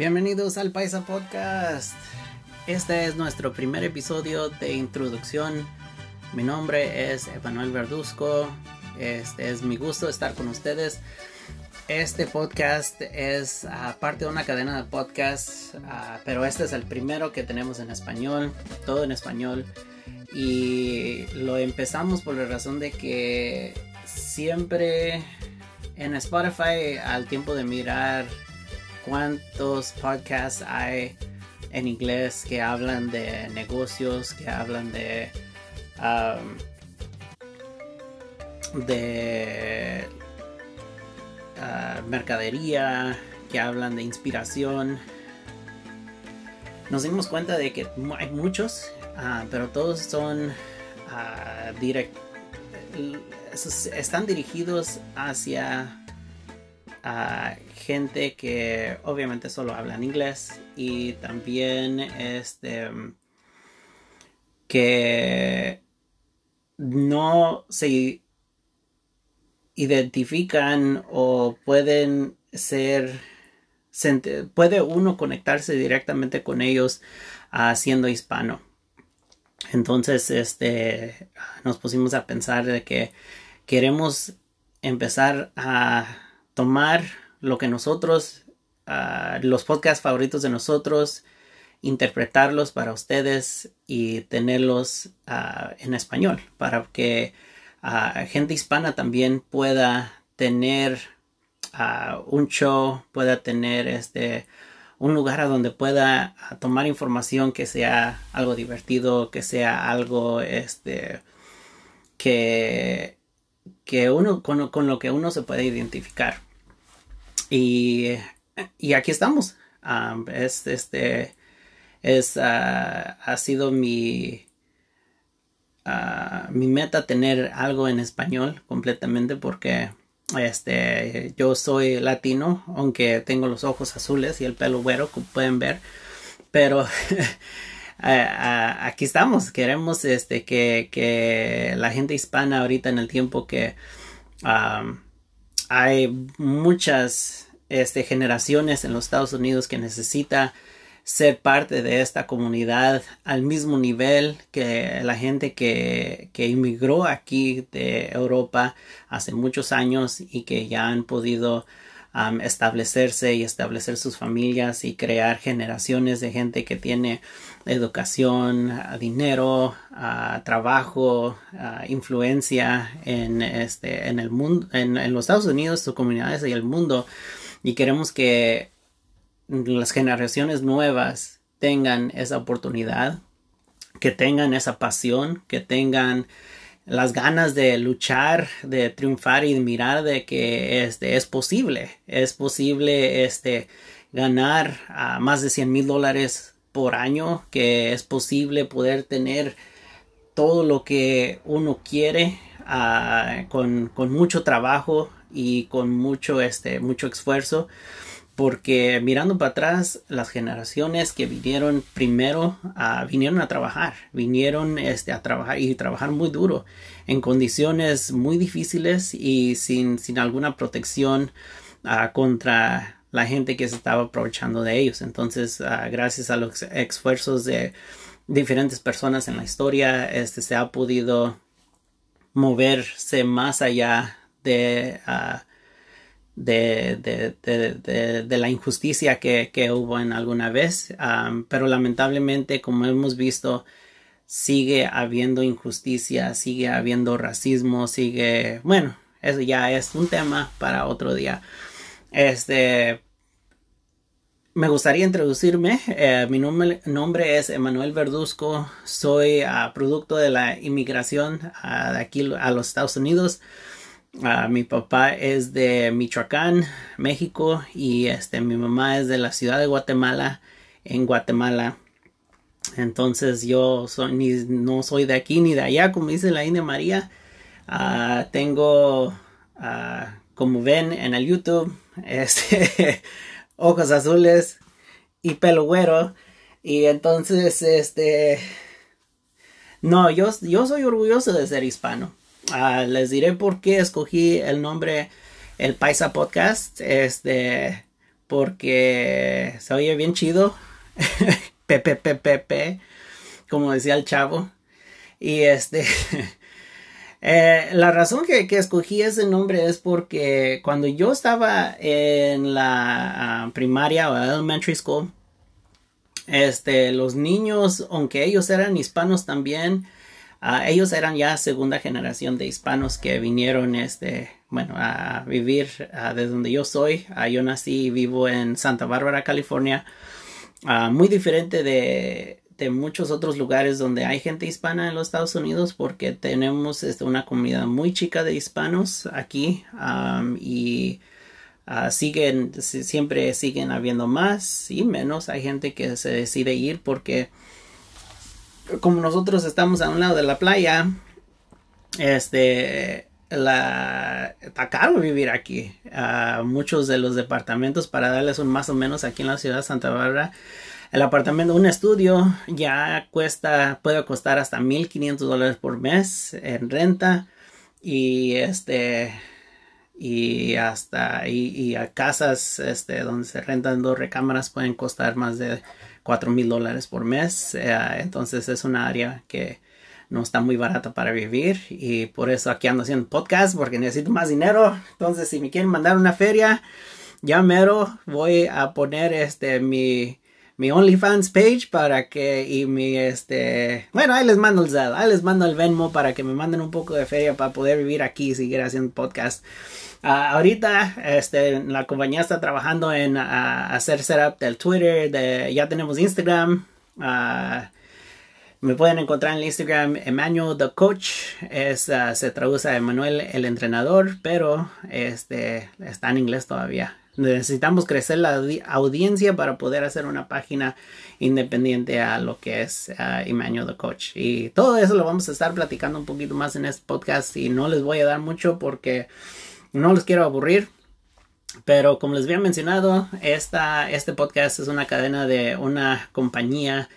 Bienvenidos al Paisa Podcast. Este es nuestro primer episodio de introducción. Mi nombre es Emanuel Verduzco. Este es mi gusto estar con ustedes. Este podcast es uh, parte de una cadena de podcasts, uh, pero este es el primero que tenemos en español, todo en español. Y lo empezamos por la razón de que siempre en Spotify, al tiempo de mirar cuántos podcasts hay en inglés que hablan de negocios, que hablan de um, de uh, mercadería, que hablan de inspiración. Nos dimos cuenta de que hay muchos, uh, pero todos son uh, direct, están dirigidos hacia a gente que obviamente solo habla en inglés y también este que no se identifican o pueden ser puede uno conectarse directamente con ellos uh, siendo hispano. Entonces este nos pusimos a pensar de que queremos empezar a tomar lo que nosotros, uh, los podcasts favoritos de nosotros, interpretarlos para ustedes y tenerlos uh, en español para que uh, gente hispana también pueda tener un show, pueda tener este un lugar a donde pueda tomar información que sea algo divertido, que sea algo este que que uno con, con lo que uno se puede identificar. Y, y aquí estamos. Um, es, este, es, uh, ha sido mi, uh, mi meta tener algo en español completamente porque este, yo soy latino, aunque tengo los ojos azules y el pelo güero, como pueden ver. Pero aquí estamos. Queremos este, que, que, la gente hispana ahorita en el tiempo que hay muchas este, generaciones en los Estados Unidos que necesita ser parte de esta comunidad al mismo nivel que la gente que, que inmigró aquí de Europa hace muchos años y que ya han podido um, establecerse y establecer sus familias y crear generaciones de gente que tiene educación, dinero, trabajo, influencia en este en el mundo, en, los Estados Unidos, sus comunidades y el mundo. Y queremos que las generaciones nuevas tengan esa oportunidad, que tengan esa pasión, que tengan las ganas de luchar, de triunfar y de mirar de que este, es posible, es posible este, ganar a más de 100 mil dólares por año, que es posible poder tener todo lo que uno quiere uh, con, con, mucho trabajo y con mucho, este, mucho esfuerzo. Porque mirando para atrás, las generaciones que vinieron primero uh, vinieron a trabajar, vinieron este, a trabajar y trabajar muy duro en condiciones muy difíciles y sin, sin alguna protección uh, contra la gente que se estaba aprovechando de ellos. Entonces, uh, gracias a los esfuerzos de diferentes personas en la historia, este se ha podido moverse más allá de, uh, de, de, de, de, la injusticia que, que, hubo en alguna vez. Um, pero lamentablemente, como hemos visto, sigue habiendo injusticia, sigue habiendo racismo, sigue, bueno, eso ya es un tema para otro día. Este, me gustaría introducirme. Eh, mi nombre, es Emanuel Verduzco. Soy uh, producto de la inmigración uh, de aquí a los Estados Unidos. Uh, mi papá es de Michoacán, México, y este, mi mamá es de la ciudad de Guatemala, en Guatemala. Entonces yo ni, no soy de aquí ni de allá, como dice la India María. tengo, como ven en el YouTube, este, ojos azules y pelo güero. Y entonces, este, no, yo, yo soy orgulloso de ser hispano. Uh, les diré por qué escogí el nombre El Paisa Podcast. Este, porque se oye bien chido. PPPPP, como decía el chavo. Y este, eh, la razón que, escogí ese nombre es porque cuando yo estaba en la ah, primaria o elementary school, este, los niños, aunque ellos eran hispanos también, ah, ellos eran ya segunda generación de hispanos que vinieron, este, bueno, a vivir uh, de donde yo soy. yo nací y vivo en Santa Bárbara, California. muy diferente de, de muchos otros lugares donde hay gente hispana en los Estados Unidos porque tenemos este, una comunidad muy chica de hispanos aquí y uh, siguen siempre siguen habiendo más y menos. Hay gente que se decide ir porque como nosotros estamos a un lado de la playa este la está caro vivir aquí. Uh, muchos de los departamentos para darles un más o menos aquí en la ciudad de Santa Bárbara el apartamento, un estudio ya cuesta, puede costar hasta 1500 dólares por mes en renta y este y hasta y, a casas este donde se rentan dos recámaras pueden costar más de 4 mil dólares por mes. Eh, entonces es una área que no está muy barata para vivir y por eso aquí ando haciendo podcast porque necesito más dinero. Entonces si me quieren mandar una feria ya mero voy a poner este mi mi OnlyFans page para que y mi este bueno ahí les mando el ahí les mando el Venmo para que me manden un poco de feria para poder vivir aquí y seguir haciendo podcast. Ah, ahorita este la compañía está trabajando en ah, hacer setup del Twitter de ya tenemos Instagram ah, me pueden encontrar en Instagram Emmanuel the Coach es se traduce a Emanuel el entrenador pero este está en inglés todavía necesitamos crecer la audiencia para poder hacer una página independiente a lo que es uh, Emmanuel the Coach. Y todo eso lo vamos a estar platicando un poquito más en este podcast y no les voy a dar mucho porque no les quiero aburrir. Pero como les había mencionado, esta, este podcast es una cadena de una compañía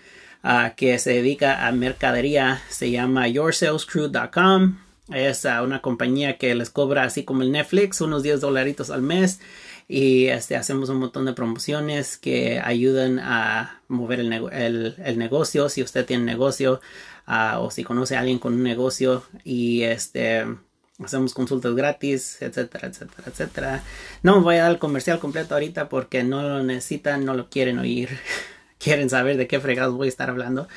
uh, que se dedica a mercadería. Se llama yoursalescrew.com. Es uh, una compañía que les cobra así como el Netflix, unos 10 dolaritos al mes y este, hacemos un montón de promociones que ayudan a mover el, el, negocio si usted tiene negocio uh, o si conoce a alguien con un negocio y este hacemos consultas gratis etcétera etcétera etcétera. No voy a dar el comercial completo ahorita porque no lo necesitan no lo quieren oír. Quieren saber de qué fregados voy a estar hablando.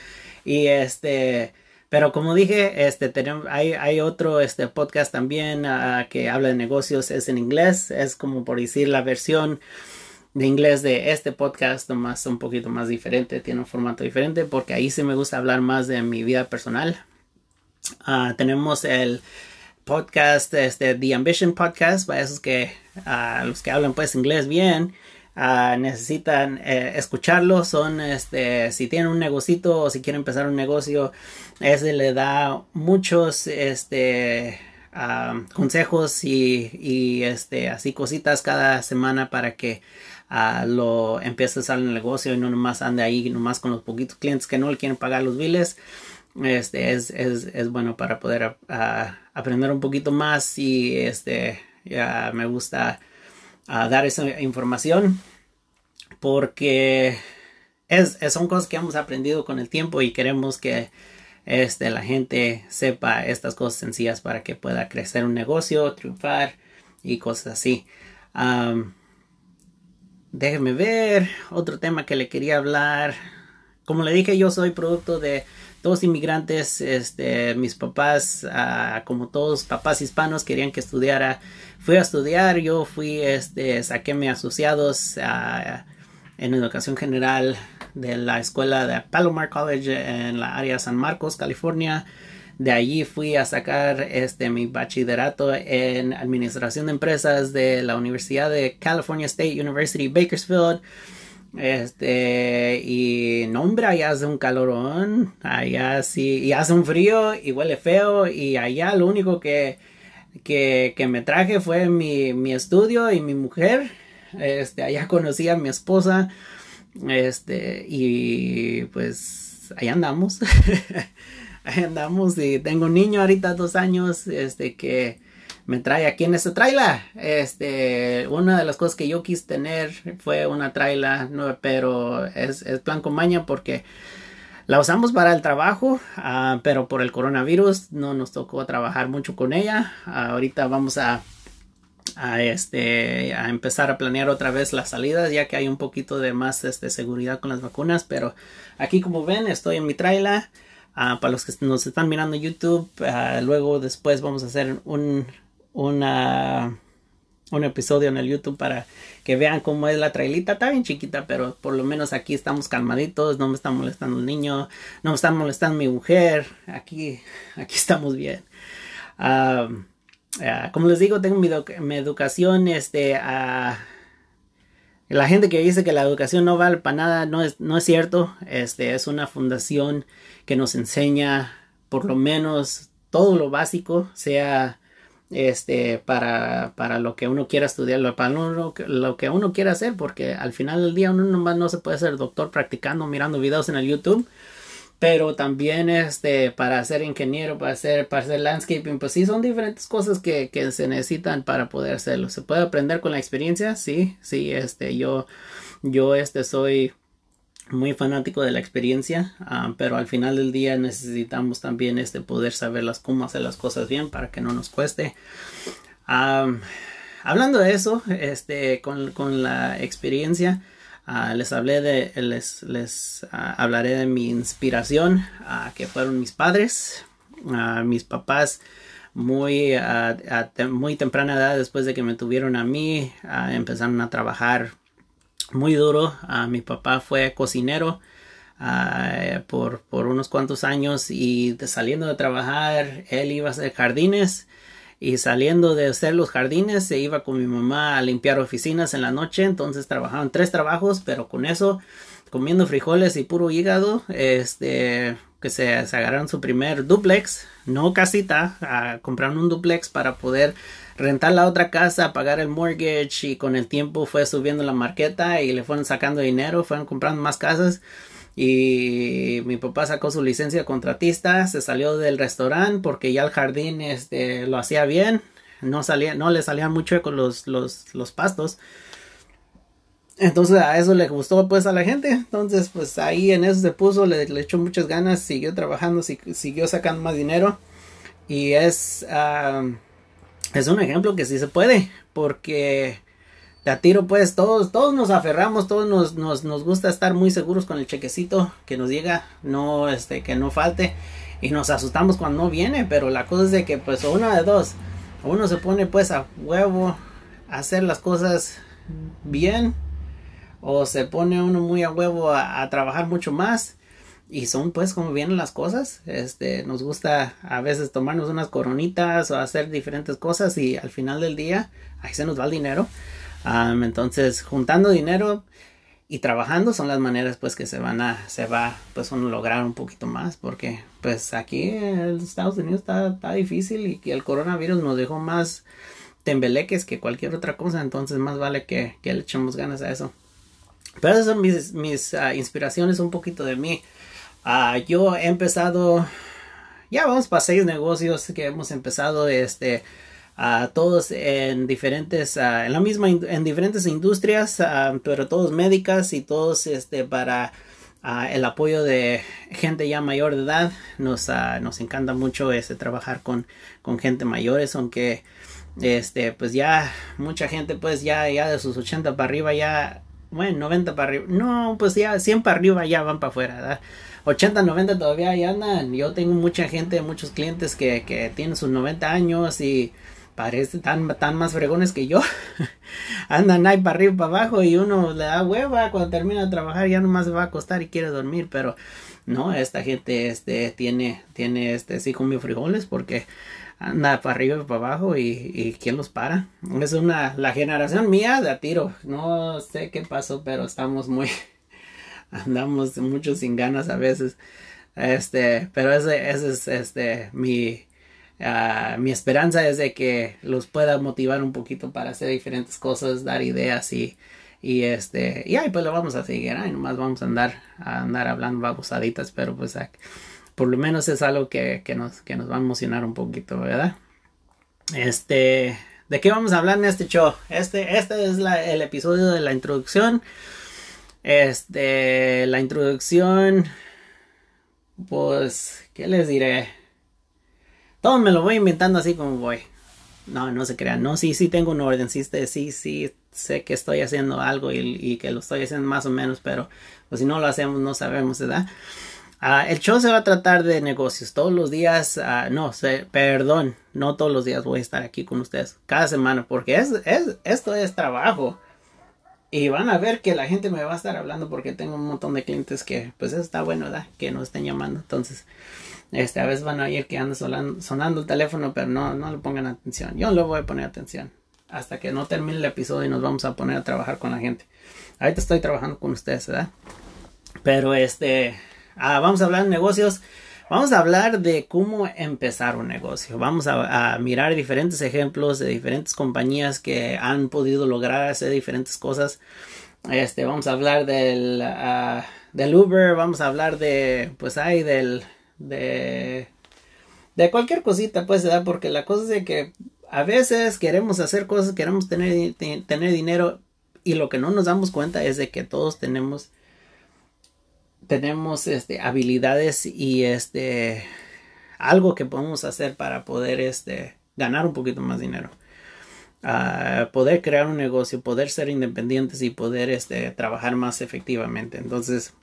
Y este pero como dije, este, tenemos, hay, hay otro este, podcast también ah, que habla de negocios, es en inglés, es como por decir la versión de inglés de este podcast, nomás un poquito más diferente, tiene un formato diferente, porque ahí sí me gusta hablar más de mi vida personal. Ah, tenemos el podcast, este, The Ambition Podcast, para esos que, uh, los que hablan pues inglés bien, Ah, necesitan eh, escucharlo. Son, este, si tienen un negocito o si quieren empezar un negocio, ese le da muchos, este, ah, consejos y, y, este, así cositas cada semana para que ah, lo empiece a usar el negocio y no nomás ande ahí nomás con los poquitos clientes que no le quieren pagar los biles. Este es, es, es bueno para poder aprender un poquito más y este ya me gusta a dar esa información porque es, son cosas que hemos aprendido con el tiempo y queremos que este, la gente sepa estas cosas sencillas para que pueda crecer un negocio, triunfar y cosas así. déjeme ver otro tema que le quería hablar. Como le dije, yo soy producto de dos inmigrantes, este, mis papás, ah, como todos papás hispanos, querían que estudiara. Fui a estudiar, yo fui, este, saqué mis asociados en educación general de la escuela de Palomar College en la área San Marcos, California. De allí fui a sacar este mi bachillerato en administración de empresas de la Universidad de California State University Bakersfield. Este, y no, hombre, allá hace un calorón, allá sí, y hace un frío y huele feo, y allá lo único que, que, que me traje fue mi, mi, estudio y mi mujer. Este, allá conocí a mi esposa, este, y pues ahí andamos, ahí andamos, y tengo un niño ahorita dos años, este, que me trae aquí en esta traila. Este, una de las cosas que yo quise tener fue una traila, pero es, es plan con porque la usamos para el trabajo, uh, pero por el coronavirus no nos tocó trabajar mucho con ella. Ahorita vamos a, a, este, a empezar a planear otra vez las salidas, ya que hay un poquito de más este, seguridad con las vacunas. Pero aquí, como ven, estoy en mi trailer. Uh, para los que nos están mirando YouTube, luego después vamos a hacer un, una un episodio en el YouTube para que vean cómo es la trailita. Está bien chiquita, pero por lo menos aquí estamos calmaditos. No me está molestando el niño, no me está molestando mi mujer. Aquí, aquí estamos bien. como les digo, tengo mi, educación. Este, la gente que dice que la educación no vale para nada no es, no es cierto. Este, es una fundación que nos enseña por lo menos todo lo básico, sea este para, para lo que uno quiera estudiar, para lo, lo, que uno quiera hacer, porque al final del día uno nomás no se puede ser doctor practicando, mirando videos en el YouTube, pero también este para ser ingeniero, para hacer, para hacer landscaping, pues sí son diferentes cosas que, que se necesitan para poder hacerlo. Se puede aprender con la experiencia, sí, sí, este yo, yo este soy muy fanático de la experiencia, ah, pero al final del día necesitamos también este poder saber las, cómo hacer las cosas bien para que no nos cueste. hablando de eso, este, con, con la experiencia, ah, les hablé de, les, les ah, hablaré de mi inspiración, que fueron mis padres, mis papás muy a, muy temprana edad después de que me tuvieron a mí empezaron a trabajar muy duro. Uh, mi papá fue cocinero uh, por, por, unos cuantos años y saliendo de trabajar, él iba a hacer jardines y saliendo de hacer los jardines se iba con mi mamá a limpiar oficinas en la noche. Entonces trabajaban tres trabajos, pero con eso comiendo frijoles y puro hígado, este, que se, se agarraron su primer duplex, no casita, uh, compraron un duplex para poder rentar la otra casa, pagar el mortgage y con el tiempo fue subiendo la marqueta y le fueron sacando dinero, fueron comprando más casas y mi papá sacó su licencia de contratista, se salió del restaurante porque ya el jardín este lo hacía bien, no salía, no le salían mucho con los, los, los pastos. Entonces a eso le gustó pues a la gente. Entonces pues ahí en eso se puso, le, echó muchas ganas, siguió trabajando, siguió sacando más dinero. Y es... Ah, es un ejemplo que sí se puede, porque a tiro pues todos, todos nos aferramos, todos nos, nos, nos, gusta estar muy seguros con el chequecito que nos llega, no, este, que no falte, y nos asustamos cuando no viene, pero la cosa es de que pues una de dos, uno se pone pues a huevo a hacer las cosas bien, o se pone uno muy a huevo a trabajar mucho más, y son pues como vienen las cosas. Este, nos gusta a veces tomarnos unas coronitas o hacer diferentes cosas y al final del día ahí se nos va el dinero. entonces, juntando dinero y trabajando son las maneras pues que se van a, se va pues uno lograr un poquito más porque pues aquí en Estados Unidos está, está difícil y que el coronavirus nos dejó más tembeleques que cualquier otra cosa, entonces más vale que, que le echemos ganas a eso. Pero esas son mis, mis ah, inspiraciones un poquito de mí. Ah, yo he empezado, ya vamos para seis negocios que hemos empezado, este, a todos en diferentes, en la misma, en diferentes industrias, pero todos médicas y todos, este, para el apoyo de gente ya mayor de edad. Nos, nos encanta mucho, este, trabajar con, con gente mayores, aunque, este, pues ya mucha gente, pues ya, ya de sus 80 para arriba, ya, bueno, 90 para arriba, no, pues ya 100 para arriba ya van para afuera, ¿verdad? 80, 90 todavía ahí andan. Yo tengo mucha gente, muchos clientes que, que tienen sus 90 años y parece tan, tan más fregones que yo. andan ahí para arriba y para abajo y uno le da hueva cuando termina de trabajar ya nomás se va a acostar y quiere dormir, pero no, esta gente este tiene tiene este sí comió frijoles porque anda para arriba y para abajo y, y quién los para. Es una la generación mía de a tiro. No sé qué pasó, pero estamos muy andamos mucho sin ganas a veces. Este, pero ese, ese es este mi ah, mi esperanza es de que los pueda motivar un poquito para hacer diferentes cosas, dar ideas y y este y ahí pues lo vamos a seguir, ahí nomás vamos a andar a andar hablando babosaditas, pero pues por lo menos es algo que, que nos que nos va a emocionar un poquito, ¿verdad? Este, ¿de qué vamos a hablar en este show? Este, este es el episodio de la introducción. Este, la introducción, pues, ¿qué les diré? Todo me lo voy inventando así como voy. No, no se crean. No, sí, sí tengo un orden. Sí, sí, sí, sé que estoy haciendo algo y, que lo estoy haciendo más o menos, pero pues, si no lo hacemos no sabemos, ¿verdad? Ah, el show se va a tratar de negocios. Todos los días, uh, no, sé, perdón, no todos los días voy a estar aquí con ustedes. Cada semana, porque es, es, esto es trabajo. Y van a ver que la gente me va a estar hablando porque tengo un montón de clientes que, pues eso está bueno, ¿verdad? Que nos estén llamando. Entonces, este, a veces van a oír que anda sonando, el teléfono, pero no, no le pongan atención. Yo no le voy a poner atención hasta que no termine el episodio y nos vamos a poner a trabajar con la gente. Ahorita estoy trabajando con ustedes, ¿verdad? Pero este, ah, vamos a hablar de negocios. Vamos a hablar de cómo empezar un negocio. Vamos a, mirar diferentes ejemplos de diferentes compañías que han podido lograr hacer diferentes cosas. Este, vamos a hablar del, ah, del Uber, vamos a hablar de, pues hay del, de, de cualquier cosita, pues, ¿verdad? Porque la cosa es que a veces queremos hacer cosas, queremos tener, tener dinero y lo que no nos damos cuenta es de que todos tenemos tenemos este habilidades y este algo que podemos hacer para poder este ganar un poquito más dinero uh, poder crear un negocio poder ser independientes y poder este trabajar más efectivamente entonces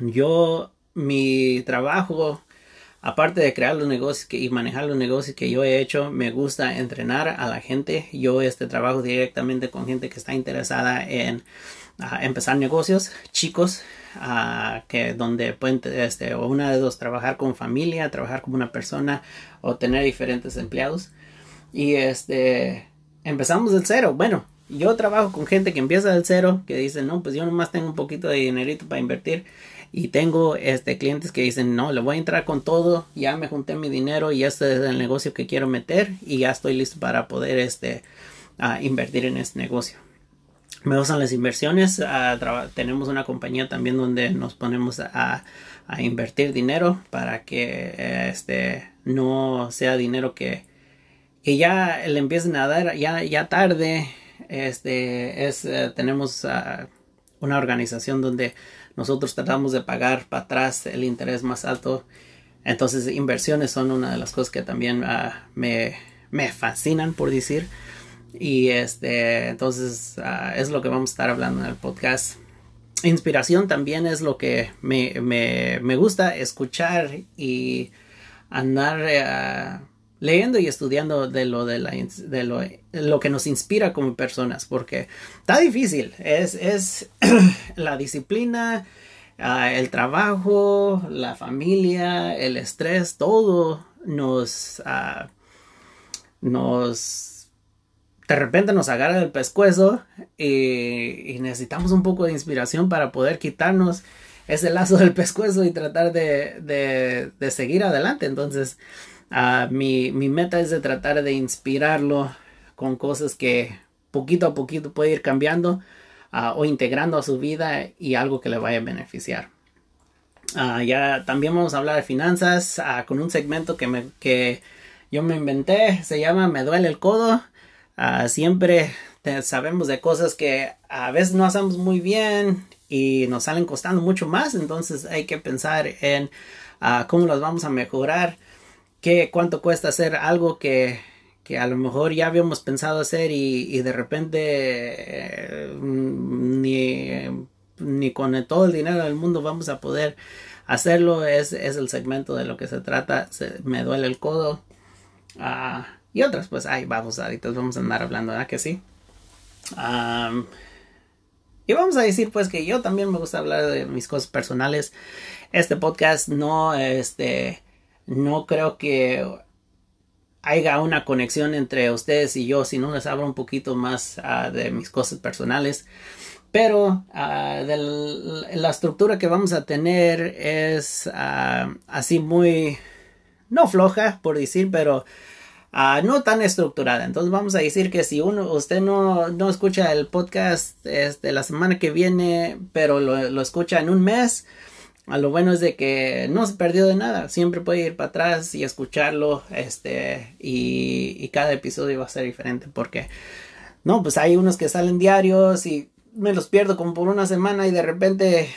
yo mi trabajo aparte de crear los negocios y manejar los negocios que yo he hecho, me gusta entrenar a la gente. Yo este trabajo directamente con gente que está interesada en ah, empezar negocios chicos, uh, que donde pueden, este, o una de dos, trabajar con familia, trabajar como una persona o tener diferentes empleados. Y este, empezamos del cero. Bueno, yo trabajo con gente que empieza del cero, que dice, no, pues yo nomás tengo un poquito de dinerito para invertir y tengo este clientes que dicen no le voy a entrar con todo ya me junté mi dinero y este es el negocio que quiero meter y ya estoy listo para poder este invertir en este negocio me gustan las inversiones tenemos una compañía también donde nos ponemos a, invertir dinero para que este no sea dinero que que ya le empiecen a dar ya ya tarde este es eh, tenemos una organización donde nosotros tratamos de pagar para atrás el interés más alto. Entonces, inversiones son una de las cosas que también ah, me, fascinan, por decir. Y este, entonces, ah, es lo que vamos a estar hablando en el podcast. Inspiración también es lo que me, me, gusta escuchar y andar uh, leyendo y estudiando de lo de, la, de lo, lo, que nos inspira como personas, porque está difícil, es, es la disciplina, ah, el trabajo, la familia, el estrés, todo nos, nos, de repente nos agarra el pescuezo y, necesitamos un poco de inspiración para poder quitarnos ese lazo del pescuezo y tratar de, de, de seguir adelante. Entonces, Ah, mi, meta es de tratar de inspirarlo con cosas que poquito a poquito puede ir cambiando ah, o integrando a su vida y algo que le vaya a beneficiar. Ah, ya también vamos a hablar de finanzas con un segmento que, me, que yo me inventé, se llama Me duele el codo. Siempre sabemos de cosas que a veces no hacemos muy bien y nos salen costando mucho más, entonces hay que pensar en cómo las vamos a mejorar qué, cuánto cuesta hacer algo que, que a lo mejor ya habíamos pensado hacer y, de repente eh, ni, ni con todo el dinero del mundo vamos a poder hacerlo. Es, es el segmento de lo que se trata. me duele el codo. Ah, y otras, pues, ay, vamos, vamos a andar hablando, ¿verdad que sí? y vamos a decir, pues, que yo también me gusta hablar de mis cosas personales. Este podcast no, este, no creo que haya una conexión entre ustedes y yo si no les hablo un poquito más ah, de mis cosas personales. Pero uh, la estructura que vamos a tener es ah, así muy, no floja por decir, pero no tan estructurada. Entonces vamos a decir que si uno, usted no, no escucha el podcast este, la semana que viene, pero lo, lo escucha en un mes, a lo bueno es de que no se perdió de nada. Siempre puede ir para atrás y escucharlo. Este, y, y cada episodio va a ser diferente porque, no, pues hay unos que salen diarios y me los pierdo como por una semana y de repente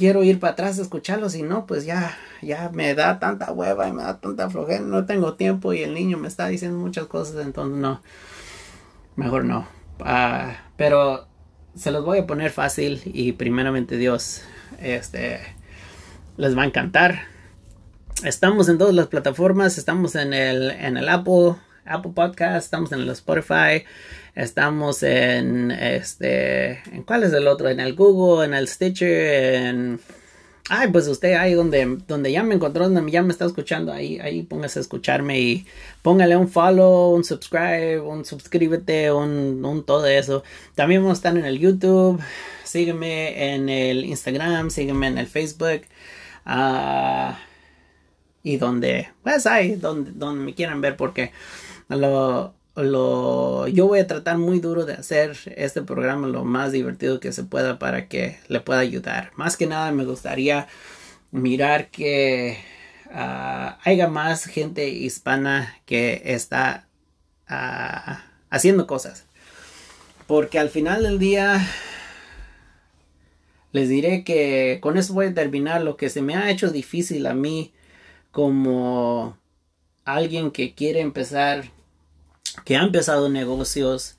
quiero ir para atrás a escucharlos y no, pues ya, ya me da tanta hueva y me da tanta flojera, no tengo tiempo y el niño me está diciendo muchas cosas, entonces no, mejor no. Uh, pero se los voy a poner fácil y primeramente Dios, este, les va a encantar. Estamos en todas las plataformas, estamos en el, en el Apple, Apple Podcast, estamos en el Spotify, estamos en este, ¿en cuál es el otro? En el Google, en el Stitcher, en Ay, pues usted ahí donde, donde ya me encontró, donde ya me está escuchando, ahí, ahí póngase a escucharme y póngale un follow, un subscribe, un suscríbete, un, un todo eso. También vamos estar en el YouTube, sígueme en el Instagram, sígueme en el Facebook. Uh, y donde, pues ahí, donde, donde me quieran ver, porque lo, lo, yo voy a tratar muy duro de hacer este programa lo más divertido que se pueda para que le pueda ayudar. Más que nada me gustaría mirar que uh, haya más gente hispana que está uh, haciendo cosas. Porque al final del día les diré que con eso voy a terminar lo que se me ha hecho difícil a mí como alguien que quiere empezar que ha empezado negocios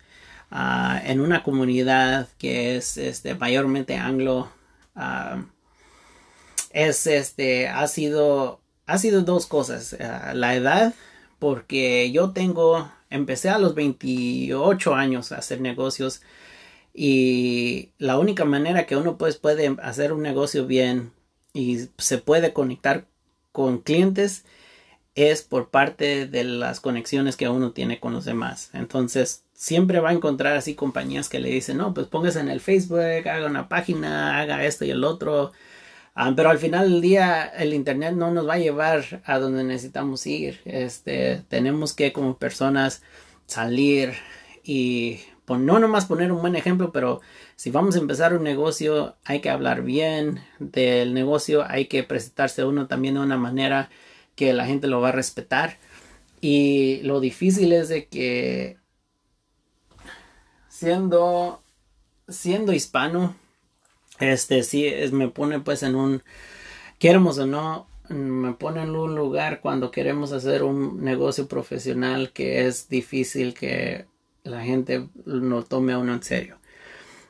uh, en una comunidad que es este, mayormente anglo. Uh, es este, ha sido, ha sido dos cosas. Uh, la edad, porque yo tengo, empecé a los 28 años a hacer negocios y la única manera que uno pues puede hacer un negocio bien y se puede conectar con clientes es por parte de las conexiones que uno tiene con los demás. Entonces, siempre va a encontrar así compañías que le dicen, no, pues póngase en el Facebook, haga una página, haga esto y el otro. Ah, pero al final del día, el Internet no nos va a llevar a donde necesitamos ir. Este, tenemos que como personas salir y pues, no nomás poner un buen ejemplo, pero si vamos a empezar un negocio, hay que hablar bien del negocio, hay que presentarse uno también de una manera que la gente lo va a respetar. Y lo difícil es de que siendo siendo hispano, este sí es, me pone pues en un queremos o no me pone en un lugar cuando queremos hacer un negocio profesional que es difícil que la gente no tome a uno en serio.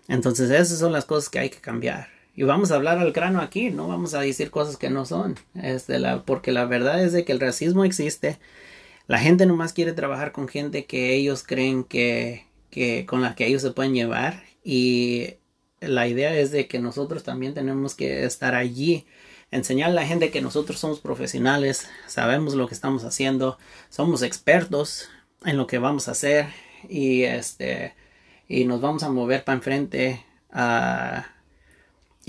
Entonces esas son las cosas que hay que cambiar y vamos a hablar al grano aquí, no vamos a decir cosas que no son, este, la, porque la verdad es de que el racismo existe, la gente nomás quiere trabajar con gente que ellos creen que, que con la que ellos se pueden llevar y la idea es de que nosotros también tenemos que estar allí, enseñar a la gente que nosotros somos profesionales, sabemos lo que estamos haciendo, somos expertos en lo que vamos a hacer y este y nos vamos a mover para enfrente a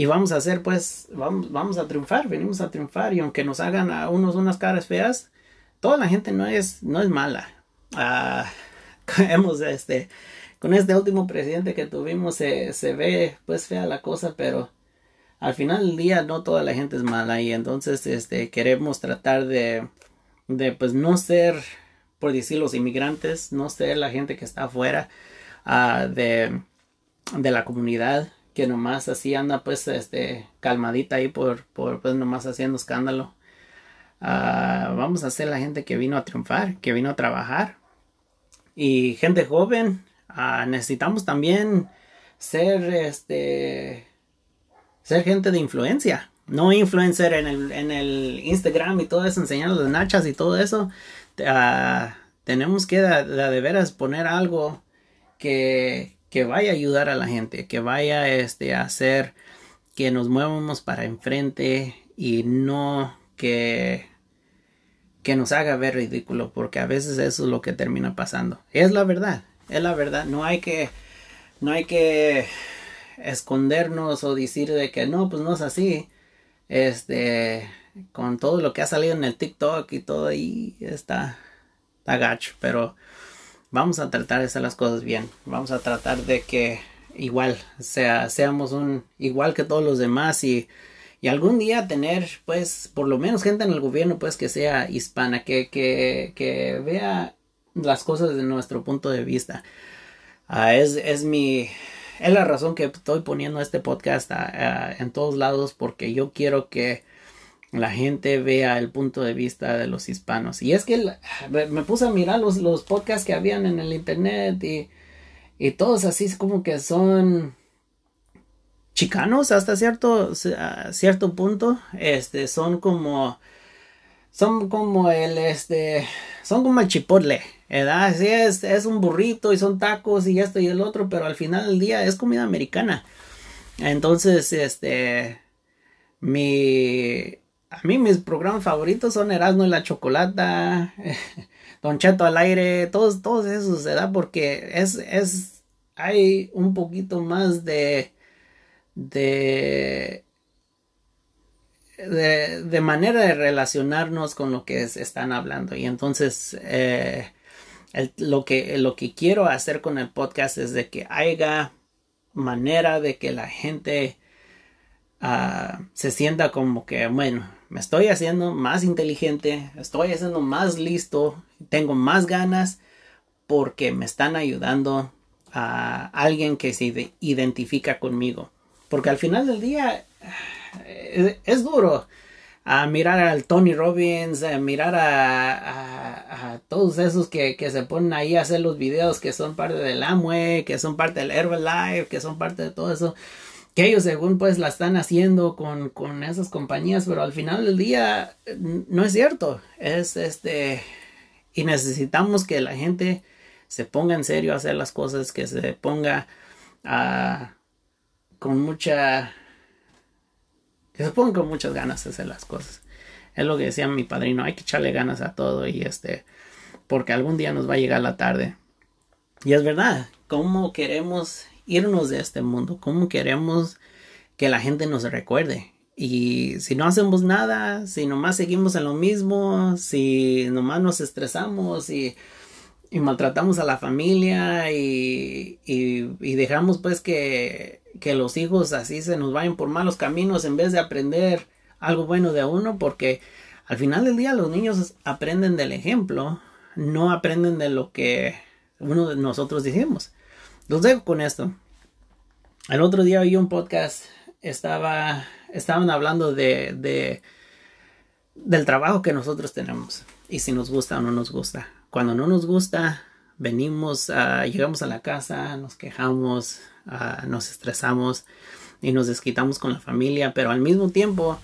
y vamos a hacer pues, vamos, vamos a triunfar, venimos a triunfar y aunque nos hagan a unos unas caras feas, toda la gente no es, no es mala. Ah, este, con este último presidente que tuvimos se, se ve pues fea la cosa, pero al final del día no toda la gente es mala y entonces este queremos tratar de, de pues no ser por decir los inmigrantes, no ser la gente que está afuera uh, de, de la comunidad que nomás así anda pues este calmadita ahí por, por pues nomás haciendo escándalo. Ah, vamos a ser la gente que vino a triunfar, que vino a trabajar. Y gente joven, ah, necesitamos también ser este ser gente de influencia. No influencer en el, en el Instagram y todo eso, enseñando las nachas y todo eso. Ah, tenemos que de veras poner algo que, que vaya a ayudar a la gente, que vaya este, a hacer que nos muevamos para enfrente y no que, que nos haga ver ridículo, porque a veces eso es lo que termina pasando. Es la verdad, es la verdad. No hay que, no hay que escondernos o decir de que no, pues no es así. Este, con todo lo que ha salido en el TikTok y todo ahí está, está gacho, pero vamos a tratar de hacer las cosas bien. Vamos a tratar de que igual sea, seamos un igual que todos los demás y, y algún día tener pues por lo menos gente en el gobierno pues que sea hispana que, que, que vea las cosas desde nuestro punto de vista ah, es, es mi es la razón que estoy poniendo este podcast ah, ah, en todos lados porque yo quiero que la gente vea el punto de vista de los hispanos y es que me puse a mirar los, los podcasts que habían en el internet y, y todos así como que son chicanos hasta cierto, cierto punto. Este, son como, son como el, este, son como el chipotle, ¿verdad? Sí, es, es un burrito y son tacos y esto y el otro, pero al final del día es comida americana. Entonces, este, mi, a mí mis programas favoritos son Erasmo y la Chocolata, Don Cheto al aire, todos, todos esos, ¿verdad? Porque es, es, hay un poquito más de, de, de, manera de relacionarnos con lo que están hablando. Y entonces, eh, lo, que, lo que quiero hacer con el podcast es de que haya manera de que la gente ah, se sienta como que, bueno, me estoy haciendo más inteligente, estoy haciendo más listo, tengo más ganas porque me están ayudando a alguien que se identifica conmigo. Porque al final del día eh, es, duro a mirar al Tony Robbins, a mirar a, todos esos que, se ponen ahí a hacer los videos que son parte del Amway, que son parte del Herbalife, que son parte de todo eso, que ellos según pues la están haciendo con, con esas compañías, pero al final del día no es cierto, es este, y necesitamos que la gente se ponga en serio a hacer las cosas, que se ponga a con mucha... que se pongan con muchas ganas de hacer las cosas. Es lo que decía mi padrino, hay que echarle ganas a todo y este, porque algún día nos va a llegar la tarde. Y es verdad, ¿cómo queremos irnos de este mundo? ¿Cómo queremos que la gente nos recuerde? Y si no hacemos nada, si nomás seguimos en lo mismo, si nomás nos estresamos y, maltratamos a la familia y, y dejamos pues que que los hijos así se nos vayan por malos caminos en vez de aprender algo bueno de uno, porque al final del día los niños aprenden del ejemplo, no aprenden de lo que uno de nosotros decimos. Los dejo con esto. El otro día oí un podcast, estaba, estaban hablando de, de, del trabajo que nosotros tenemos y si nos gusta o no nos gusta. Cuando no nos gusta, venimos, a, llegamos a la casa, nos quejamos, Ah, nos estresamos y nos desquitamos con la familia, pero al mismo tiempo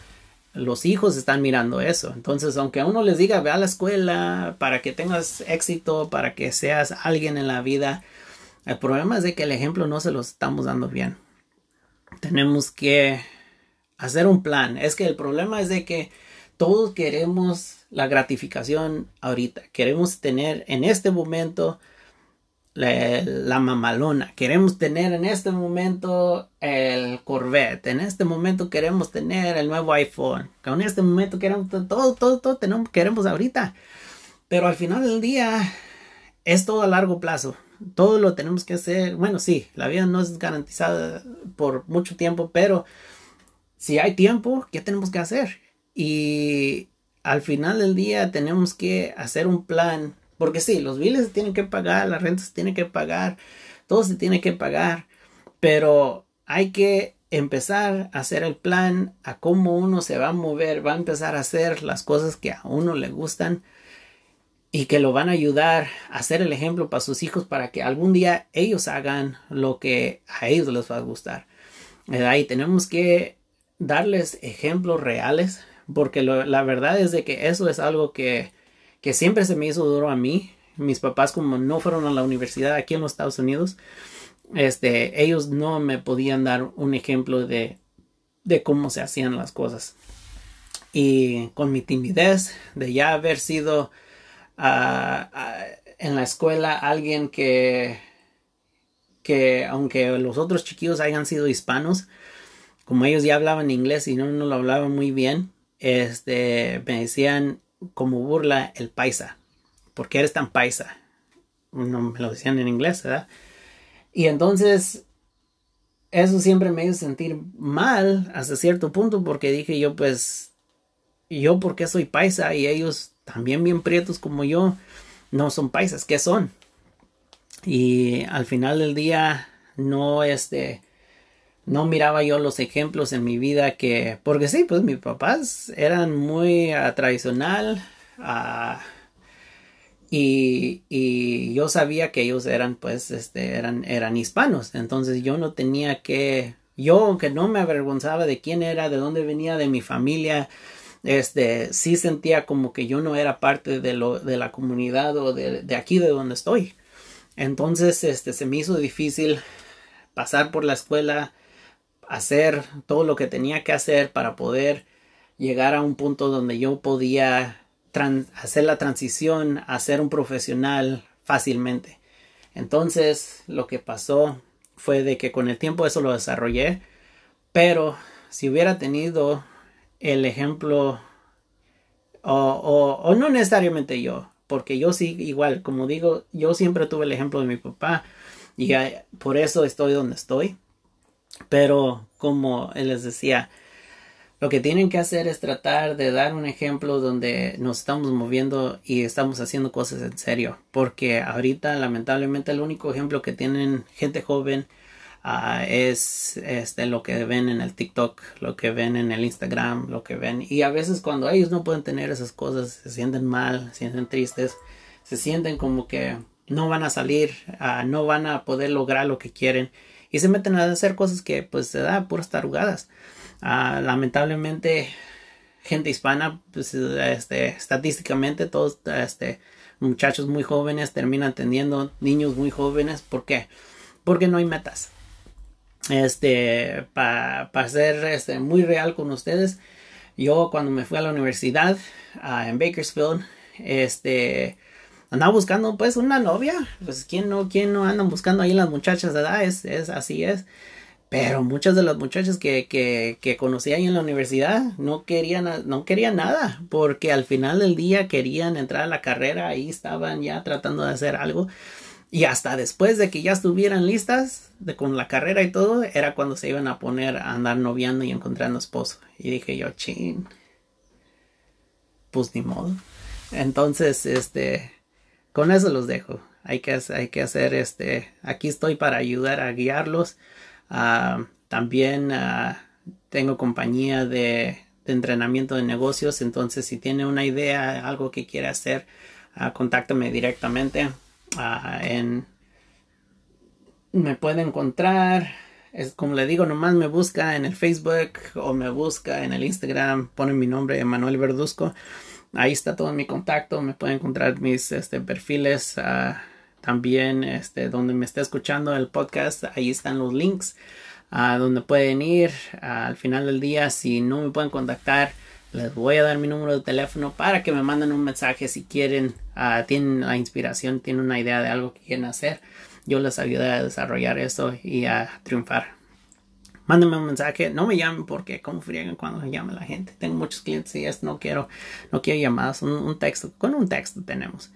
los hijos están mirando eso. Entonces, aunque a uno les diga, ve a la escuela para que tengas éxito, para que seas alguien en la vida, el problema es de que el ejemplo no se lo estamos dando bien. Tenemos que hacer un plan. Es que el problema es de que todos queremos la gratificación ahorita. Queremos tener en este momento la, mamalona. Queremos tener en este momento el Corvette. En este momento queremos tener el nuevo iPhone. En este momento queremos todo, todo, todo tenemos, queremos ahorita. Pero al final del día es todo a largo plazo. Todo lo tenemos que hacer. Bueno, sí, la vida no es garantizada por mucho tiempo, pero si hay tiempo, ¿qué tenemos que hacer? Y al final del día tenemos que hacer un plan porque sí, los biles se tienen que pagar, la renta se tiene que pagar, todo se tiene que pagar, pero hay que empezar a hacer el plan a cómo uno se va a mover, va a empezar a hacer las cosas que a uno le gustan y que lo van a ayudar a hacer el ejemplo para sus hijos para que algún día ellos hagan lo que a ellos les va a gustar. Ahí tenemos que darles ejemplos reales porque la verdad es de que eso es algo que que siempre se me hizo duro a mí. Mis papás como no fueron a la universidad aquí en los Estados Unidos, este, ellos no me podían dar un ejemplo de, de cómo se hacían las cosas. Y con mi timidez de ya haber sido en la escuela alguien que, que aunque los otros chiquillos hayan sido hispanos, como ellos ya hablaban inglés y no, no lo hablaban muy bien, este, me decían, como burla el paisa. porque eres tan paisa? No me lo decían en inglés, ¿verdad? Y entonces eso siempre me hizo sentir mal hasta cierto punto porque dije yo pues yo porque soy paisa y ellos también bien prietos como yo no son paisas, ¿qué son? Y al final del día no este no miraba yo los ejemplos en mi vida que porque sí pues mis papás eran muy uh, tradicional uh, y, y, yo sabía que ellos eran pues este eran eran hispanos entonces yo no tenía que yo aunque no me avergonzaba de quién era de dónde venía de mi familia este sí sentía como que yo no era parte de lo de la comunidad o de, de aquí de donde estoy entonces este se me hizo difícil pasar por la escuela hacer todo lo que tenía que hacer para poder llegar a un punto donde yo podía hacer la transición a ser un profesional fácilmente. Entonces lo que pasó fue de que con el tiempo eso lo desarrollé, pero si hubiera tenido el ejemplo o, o, no necesariamente yo, porque yo sí igual, como digo, yo siempre tuve el ejemplo de mi papá y por eso estoy donde estoy. Pero como les decía, lo que tienen que hacer es tratar de dar un ejemplo donde nos estamos moviendo y estamos haciendo cosas en serio. Porque ahorita, lamentablemente, el único ejemplo que tienen gente joven uh, es este, lo que ven en el TikTok, lo que ven en el Instagram, lo que ven. Y a veces cuando ellos no pueden tener esas cosas, se sienten mal, se sienten tristes, se sienten como que no van a salir, uh, no van a poder lograr lo que quieren y se meten a hacer cosas que pues se da puras tarugadas. Ah, lamentablemente, gente hispana, pues este, estadísticamente todos este, muchachos muy jóvenes terminan teniendo niños muy jóvenes. ¿Por qué? Porque no hay metas. Este, para ser este, muy real con ustedes, yo cuando me fui a la universidad en Bakersfield, este, andaba buscando pues una novia. Pues quién no, quién no andan buscando ahí las muchachas de edad, es, es así es. Pero muchas de las muchachas que, que, que conocí ahí en la universidad no querían, no querían nada, porque al final del día querían entrar a la carrera, ahí estaban ya tratando de hacer algo. Y hasta después de que ya estuvieran listas de, con la carrera y todo, era cuando se iban a poner a andar noviando y encontrando esposo. Y dije yo, chin, pues ni modo. Entonces, este, con eso los dejo. Hay que, hay que hacer este. Aquí estoy para ayudar a guiarlos. Ah, también ah, tengo compañía de, entrenamiento de negocios. Entonces, si tiene una idea, algo que quiere hacer, uh, contáctame directamente. En, me puede encontrar. Es como le digo, nomás me busca en el Facebook o me busca en el Instagram. Pone mi nombre, Manuel Verduzco. Ahí está todo mi contacto. Me pueden encontrar mis este, perfiles. Uh, también este, donde me está escuchando el podcast. Ahí están los links. a donde pueden ir al final del día si no me pueden contactar les voy a dar mi número de teléfono para que me manden un mensaje si quieren tienen la inspiración tienen una idea de algo que quieren hacer yo les ayudaré a desarrollar eso y a triunfar mándenme un mensaje, no me llamen porque como friegan cuando me llama la gente. Tengo muchos clientes y es, no quiero, no quiero llamadas, un, texto, con un texto tenemos.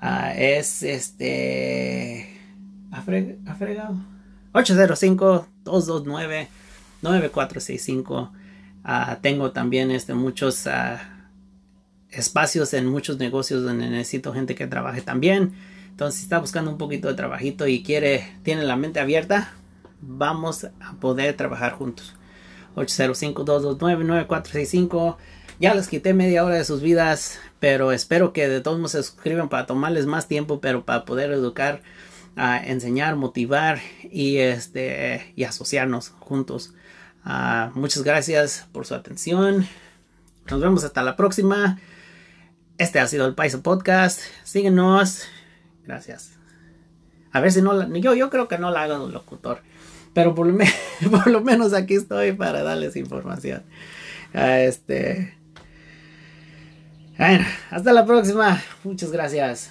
Uh, es este ha fregado 805-229-9465. Uh, tengo también este, muchos uh, espacios en muchos negocios donde necesito gente que trabaje también. Entonces, si está buscando un poquito de trabajito y quiere, tiene la mente abierta, vamos a poder trabajar juntos. 805-229-9465. Ya les quité media hora de sus vidas, pero espero que de todos modos se suscriban para tomarles más tiempo, pero para poder educar, a enseñar, motivar y este y asociarnos juntos. Uh, muchas gracias por su atención. Nos vemos hasta la próxima. Este ha sido el Paisa Podcast. Síguenos. Gracias. A ver si no la, yo, yo creo que no la hago un locutor. Pero por lo, menos aquí estoy para darles información. Este. Bueno, hasta la próxima. Muchas gracias.